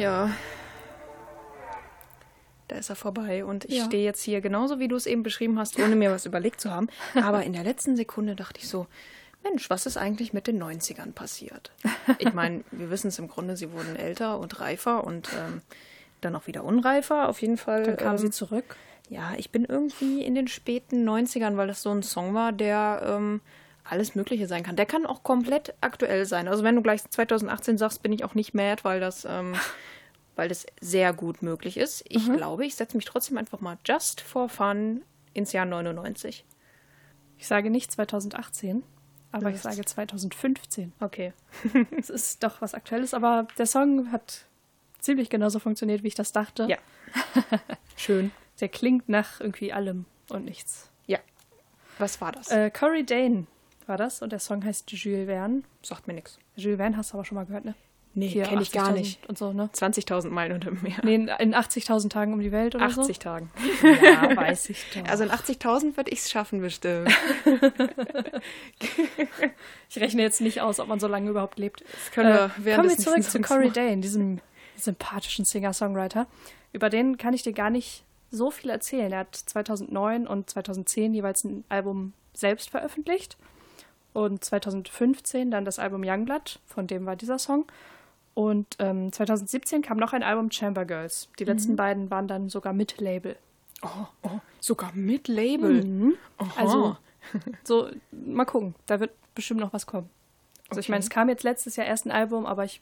Ja. Da ist er vorbei und ich Ja. stehe jetzt hier genauso, wie du es eben beschrieben hast, ohne mir was überlegt zu haben. Aber in der letzten Sekunde dachte ich so, Mensch, was ist eigentlich mit den 90ern passiert? Ich meine, wir wissen es im Grunde, sie wurden älter und reifer und ähm, dann auch wieder unreifer. Auf jeden Fall. Dann kam ähm, sie zurück. Ja, ich bin irgendwie in den späten 90ern, weil das so ein Song war, der ähm, alles Mögliche sein kann. Der kann auch komplett aktuell sein. Also wenn du gleich 2018 sagst, bin ich auch nicht mad, weil das, ähm, weil das sehr gut möglich ist. Ich glaube, ich setze mich trotzdem einfach mal just for fun ins Jahr 99. Ich sage nicht 2018, aber Du ich sage 2015. Okay. Es ist doch was Aktuelles, aber der Song hat ziemlich genauso funktioniert, wie ich das dachte. Ja. Schön. Der klingt nach irgendwie allem und nichts. Ja. Was war das? Äh, Corey Dane war das und der Song heißt Jules Verne. Sagt mir nichts. Jules Verne hast du aber schon mal gehört, ne? Nee, Hier, kenne ich gar 80.000 nicht. Und so, ne? 20.000 Meilen unter dem Meer. Nee, in in 80.000 Tagen um die Welt oder 80 Tagen. so? Ja, weiß ich doch. Also in 80.000 würde ich es schaffen, bestimmt. ich rechne jetzt nicht aus, ob man so lange überhaupt lebt. Das können wir Äh, kommen wir zurück zu Corey machen. Dane, diesem sympathischen Singer-Songwriter. Über den kann ich dir gar nicht so viel erzählen. Er hat 2009 und 2010 jeweils ein Album selbst veröffentlicht und 2015 dann das Album Youngblood, von dem war dieser Song. Und ähm, 2017 kam noch ein Album Chamber Girls. Die letzten beiden waren dann sogar mit Label. Oh, oh, sogar mit Label. Aha. Also, so, mal gucken. Da wird bestimmt noch was kommen. Also, ich Okay. meine, es kam jetzt letztes Jahr erst ein Album, aber ich,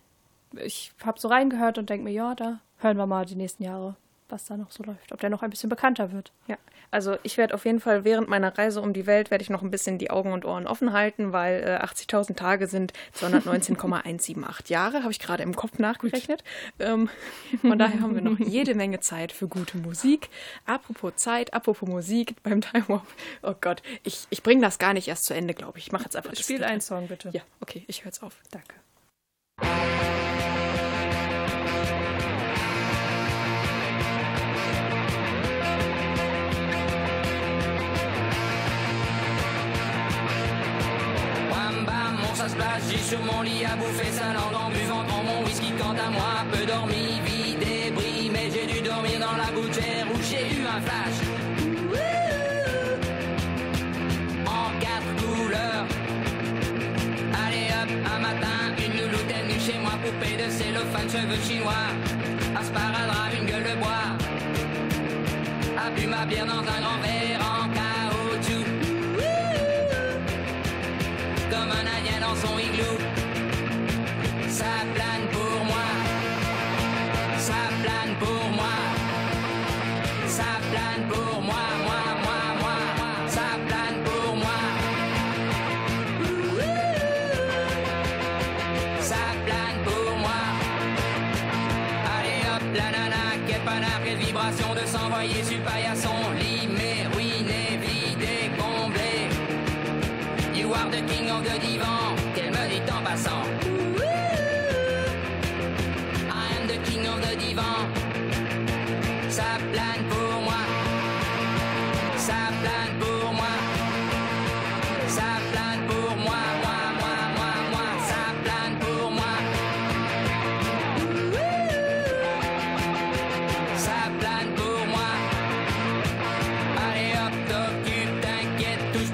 ich habe so reingehört und denke mir, ja, da hören wir mal die nächsten Jahre, was da noch so läuft. Ob der noch ein bisschen bekannter wird. Ja, also ich werde auf jeden Fall während meiner Reise um die Welt werde ich noch ein bisschen die Augen und Ohren offen halten, weil äh, 80.000 Tage sind 219,178 Jahre, habe ich gerade im Kopf nachgerechnet. Ähm, von daher haben wir noch jede Menge Zeit für gute Musik. Apropos Zeit, apropos Musik beim Time Warp. Oh Gott, ich, ich bringe das gar nicht erst zu Ende, glaube ich. Ich mache jetzt einfach das Spiel einen Song, bitte. Ja, okay, ich höre jetzt auf. Danke. J'ai sur mon lit à bouffer sa langue en buvant grand mon whisky. Quant à moi, peu dormi, vie débris, mais j'ai dû dormir dans la gouttière où j'ai eu un flash. En quatre couleurs. Allez hop, un matin, une louloute est venue chez moi, poupée de cellophane, cheveux chinois, asparadrap, une gueule de bois. A bu ma bière dans un grand verre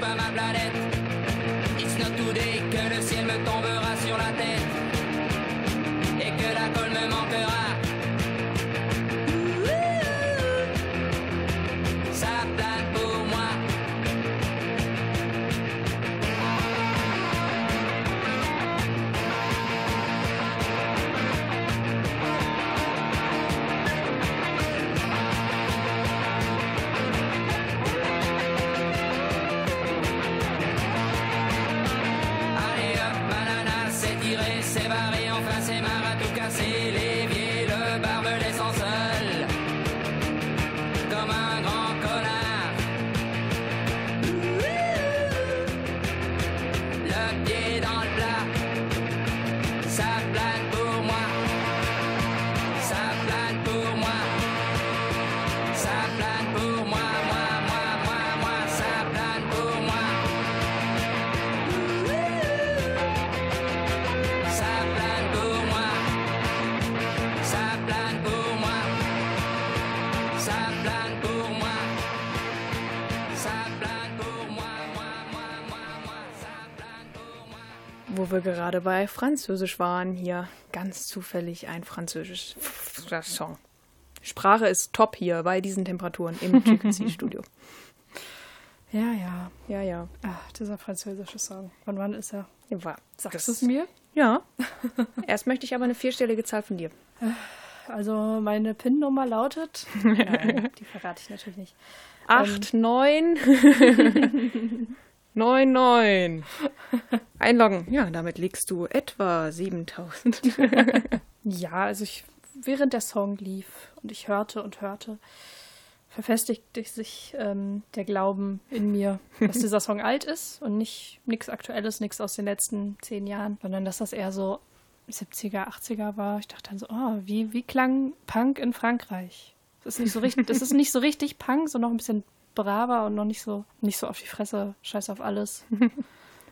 pas ma planète. It's not today que le ciel me tombera sur la tête. Wo wir gerade bei Französisch waren, hier ganz zufällig ein französischer Song. Sprache ist top hier bei diesen Temperaturen im GQC-Studio. Ja, ja. Ja, ja. Ach, dieser französische Song. Von wann ist er? ja. Sagst du es mir? Ja. Erst möchte ich aber eine vierstellige Zahl von dir. Also meine PIN-Nummer lautet. Nein, die verrate ich natürlich nicht. Acht, neun, neun, neun. Einloggen. Ja, damit liegst du etwa 7000. Ja, also ich, während der Song lief und ich hörte und hörte, verfestigte sich ähm, der Glauben in mir, dass dieser Song alt ist und nicht nichts Aktuelles, nichts aus den letzten zehn Jahren, sondern dass das eher so 70er, 80er war. Ich dachte dann so, oh, wie, wie klang Punk in Frankreich? Das ist nicht so richtig, das ist nicht so richtig Punk, so noch ein bisschen braver und noch nicht so, nicht so auf die Fresse, scheiß auf alles.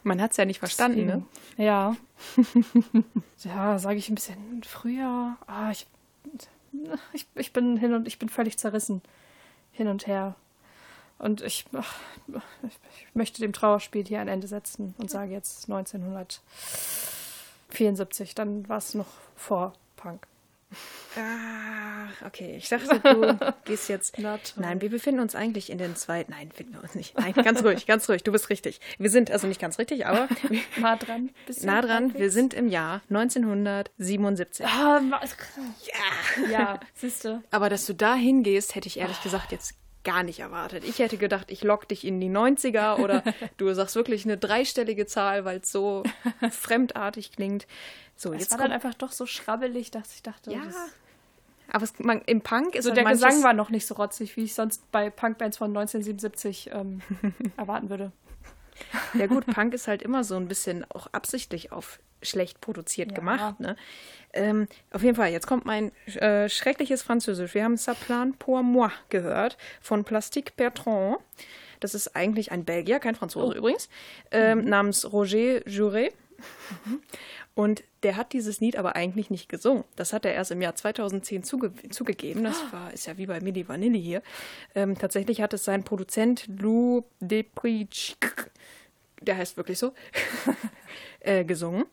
Man hat es ja nicht verstanden, ne? Ja. ja, sage ich ein bisschen früher. Ah, ich, ich, ich bin hin und ich bin völlig zerrissen. Hin und her. Und ich, ach, ich möchte dem Trauerspiel hier ein Ende setzen und sage jetzt 1974. Dann war es noch vor Punk. Ah, okay. Ich dachte, du gehst jetzt. Nein, wir befinden uns eigentlich in den zwei. Nein, finden wir uns nicht. Nein, ganz ruhig, ganz ruhig. Du bist richtig. Wir sind also nicht ganz richtig, aber Nah dran. Nah dran. Wir halbwegs. sind im Jahr 1977. Ah, ja. Ja, siehste. Aber dass du da hingehst, hätte ich ehrlich gesagt jetzt gar nicht erwartet. Ich hätte gedacht, ich lock dich in die 90er oder du sagst wirklich eine dreistellige Zahl, weil es so fremdartig klingt. So, Es jetzt war kommt, dann einfach doch so schrabbelig, dass ich dachte, Ja. aber es, man, im Punk ist so halt der manches, Gesang war noch nicht so rotzig, wie ich sonst bei Punkbands von 1977 ähm, erwarten würde. Ja gut, Punk ist halt immer so ein bisschen auch absichtlich auf schlecht produziert Ja. gemacht. Ne? Ähm, auf jeden Fall, jetzt kommt mein äh, schreckliches Französisch. Wir haben Saplan pour moi gehört von Plastique Bertrand. Das ist eigentlich ein Belgier, kein Franzose übrigens, ähm, namens Roger Jouret. Und der hat dieses Lied aber eigentlich nicht gesungen. Das hat er erst im Jahr 2010 zuge zugegeben. Das war, ist ja wie bei Milli Vanilli hier. Ähm, tatsächlich hat es sein Produzent Lou Deprich, der heißt wirklich so, äh, gesungen.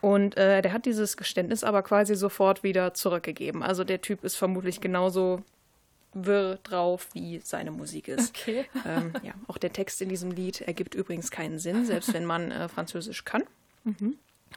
Und äh, der hat dieses Geständnis aber quasi sofort wieder zurückgegeben. Also der Typ ist vermutlich genauso wirr drauf, wie seine Musik ist. Okay. Ähm, ja, auch der Text in diesem Lied ergibt übrigens keinen Sinn, selbst wenn man äh, Französisch kann.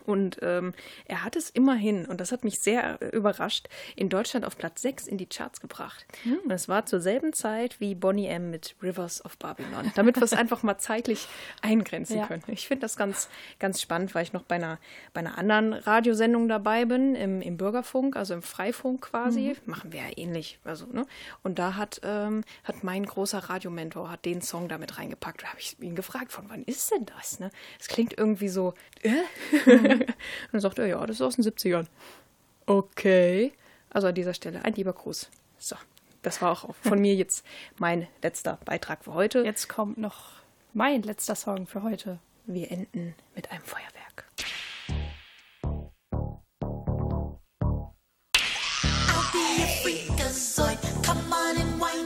Und ähm, er hat es immerhin, und das hat mich sehr äh, überrascht, in Deutschland auf Platz 6 in die Charts gebracht. Und es war zur selben Zeit wie Bonnie M. mit Rivers of Babylon, damit wir es einfach mal zeitlich eingrenzen Ja. können. Ich finde das ganz, ganz spannend, weil ich noch bei einer, bei einer anderen Radiosendung dabei bin, im, im Bürgerfunk, also im Freifunk quasi. Machen wir ja ähnlich. Also, ne? Und da hat, ähm, hat mein großer Radiomentor hat den Song damit reingepackt. Da habe ich ihn gefragt, von wann ist denn das? Ne? Es klingt irgendwie so, äh? Und dann sagt er, ja, das ist aus den 70ern. Okay. Also an dieser Stelle ein lieber Gruß. So, das war auch von mir jetzt mein letzter Beitrag für heute. Jetzt kommt noch mein letzter Song für heute. Wir enden mit einem Feuerwerk. I'll be a freakazoid. Come on and wind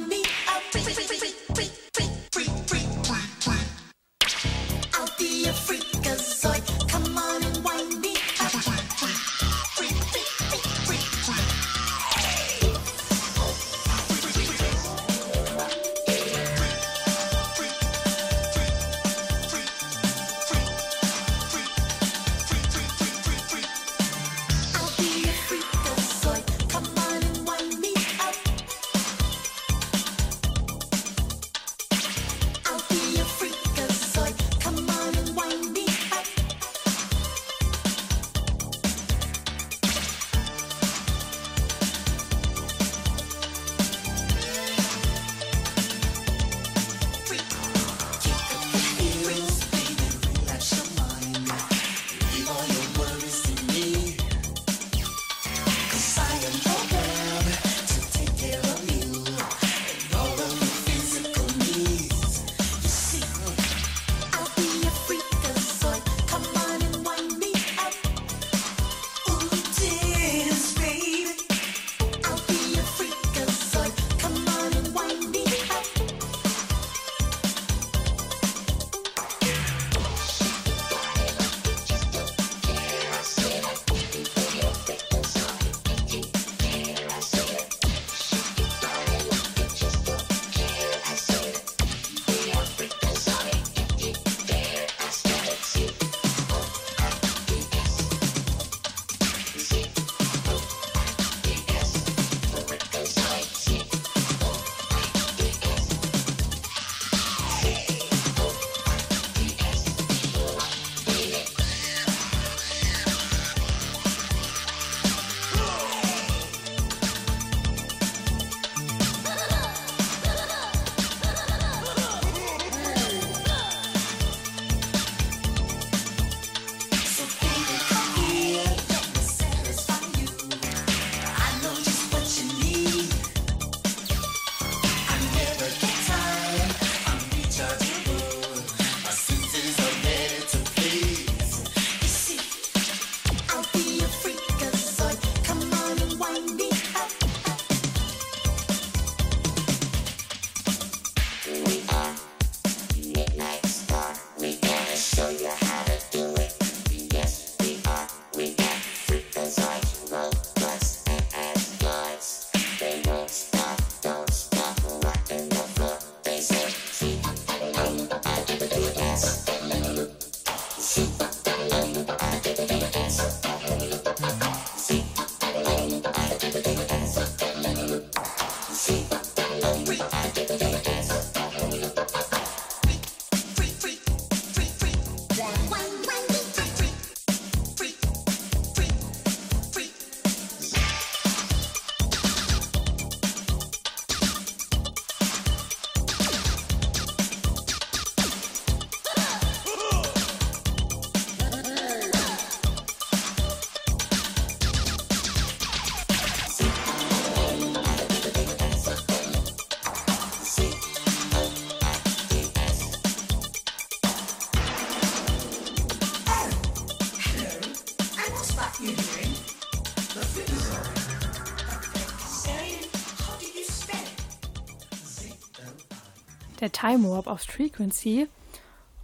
Der Time Warp auf Frequency.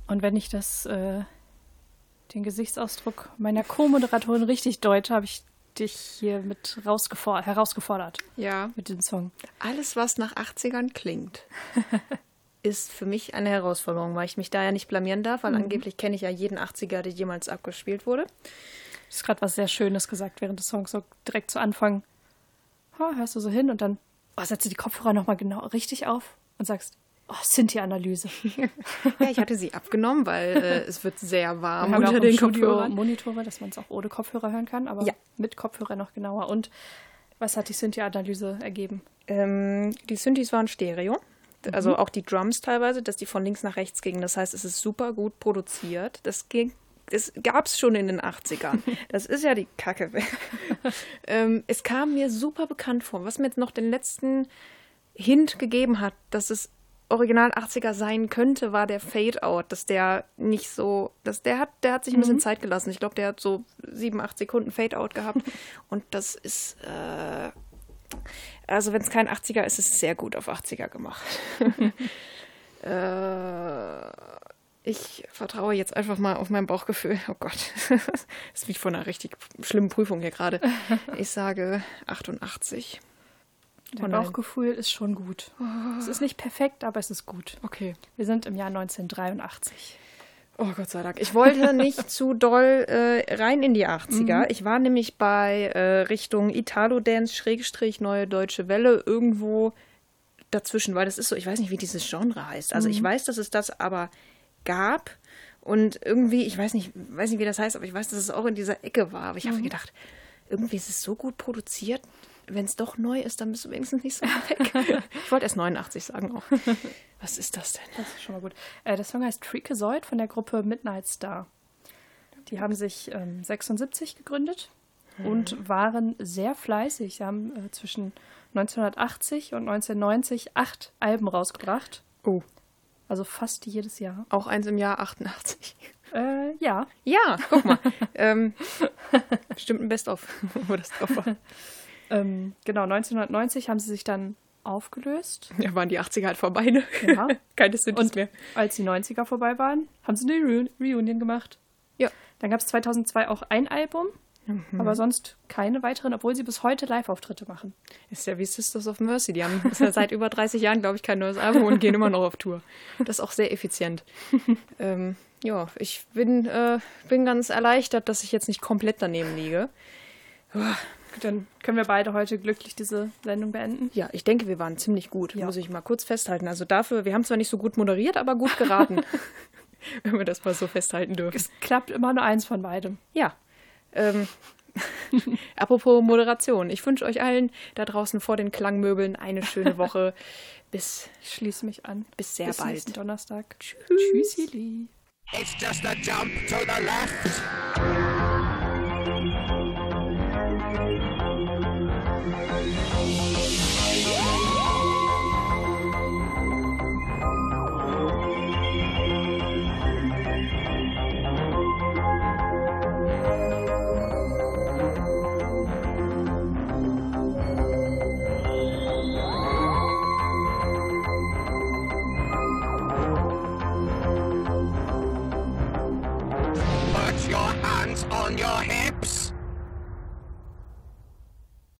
Und wenn ich das, äh, den Gesichtsausdruck meiner Co-Moderatorin richtig deute, habe ich dich hier mit rausgefor herausgefordert Ja, mit dem Song. alles, was nach 80ern klingt, ist für mich eine Herausforderung, weil ich mich da ja nicht blamieren darf, weil angeblich kenne ich ja jeden 80er, der jemals abgespielt wurde. Du hast gerade was sehr Schönes gesagt während des Songs, so direkt zu Anfang. Ha, hörst du so hin und dann oh, setzt du die Kopfhörer nochmal genau richtig auf und sagst, oh, Cynthia-Analyse. Ja, ich hatte sie abgenommen, weil äh, es wird sehr warm Wir haben unter auch im den Kopfhörern. Monitore, dass man es auch ohne Kopfhörer hören kann, aber Ja. mit Kopfhörer noch genauer. Und was hat die Cynthia-Analyse ergeben? Ähm, die Synthes waren Stereo. Also auch die Drums teilweise, dass die von links nach rechts gingen. Das heißt, es ist super gut produziert. Das ging. Das gab es schon in den 80ern. Das ist ja die Kacke. ähm, es kam mir super bekannt vor. Was mir jetzt noch den letzten Hint gegeben hat, dass es Original 80er sein könnte, war der Fade-Out, dass der nicht so, dass der hat, der hat sich ein bisschen Zeit gelassen. Ich glaube, der hat so sieben, acht Sekunden Fade-Out gehabt. Und das ist, äh, also wenn es kein 80er ist, ist es sehr gut auf 80er gemacht. äh, ich vertraue jetzt einfach mal auf mein Bauchgefühl. Oh Gott, das ist wie von einer richtig schlimmen Prüfung hier gerade. Ich sage 88. Dein Oh. Bauchgefühl ist schon gut. Es ist nicht perfekt, aber es ist gut. Okay. Wir sind im Jahr 1983. Oh Gott sei Dank. Ich wollte nicht zu doll äh, rein in die 80er. Ich war nämlich bei äh, Richtung Italo-Dance, Schrägstrich, Neue Deutsche Welle, irgendwo dazwischen, weil das ist so, ich weiß nicht, wie dieses Genre heißt. Also ich weiß, dass es das aber gab und irgendwie, ich weiß nicht, weiß nicht, wie das heißt, aber ich weiß, dass es auch in dieser Ecke war. Aber ich habe gedacht, irgendwie ist es so gut produziert. Wenn es doch neu ist, dann bist du wenigstens nicht so weit weg. ich wollte erst 89 sagen auch. Was ist das denn? Das ist schon mal gut. Äh, der Song heißt Freakazoid von der Gruppe Midnight Star. Die haben sich ähm, 76 gegründet und waren sehr fleißig. Sie haben äh, zwischen 1980 und 1990 acht Alben rausgebracht. Oh, Also fast jedes Jahr. auch eins im Jahr 88. Äh, ja. Ja, guck mal. ähm, bestimmt ein Best-of, wo das drauf war. Ähm, genau, 1990 haben sie sich dann aufgelöst. Ja, waren die 80er halt vorbei, ne? Ja. Keine Synthes Und mehr. als die 90er vorbei waren, haben sie eine Reu Reunion gemacht. Ja. Dann gab es 2002 auch ein Album, Mhm. aber sonst keine weiteren, obwohl sie bis heute Live-Auftritte machen. Ist ja wie Sisters of Mercy. Die haben seit über 30 Jahren, glaube ich, kein neues Album und gehen immer noch auf Tour. Das ist auch sehr effizient. ähm, ja, ich bin, äh, bin ganz erleichtert, dass ich jetzt nicht komplett daneben liege. Gut, dann können wir beide heute glücklich diese Sendung beenden. Ja, ich denke, wir waren ziemlich gut, Ja. muss ich mal kurz festhalten. Also dafür, wir haben zwar nicht so gut moderiert, aber gut geraten. Wenn wir das mal so festhalten dürfen. Es klappt immer nur eins von beidem. Ja. Ähm, apropos Moderation. Ich wünsche euch allen da draußen vor den Klangmöbeln eine schöne Woche. Bis, Ich schließe mich an. bis sehr Bis bald. nächsten Donnerstag. Tschüss. Tschüssili. It's just a jump to the left.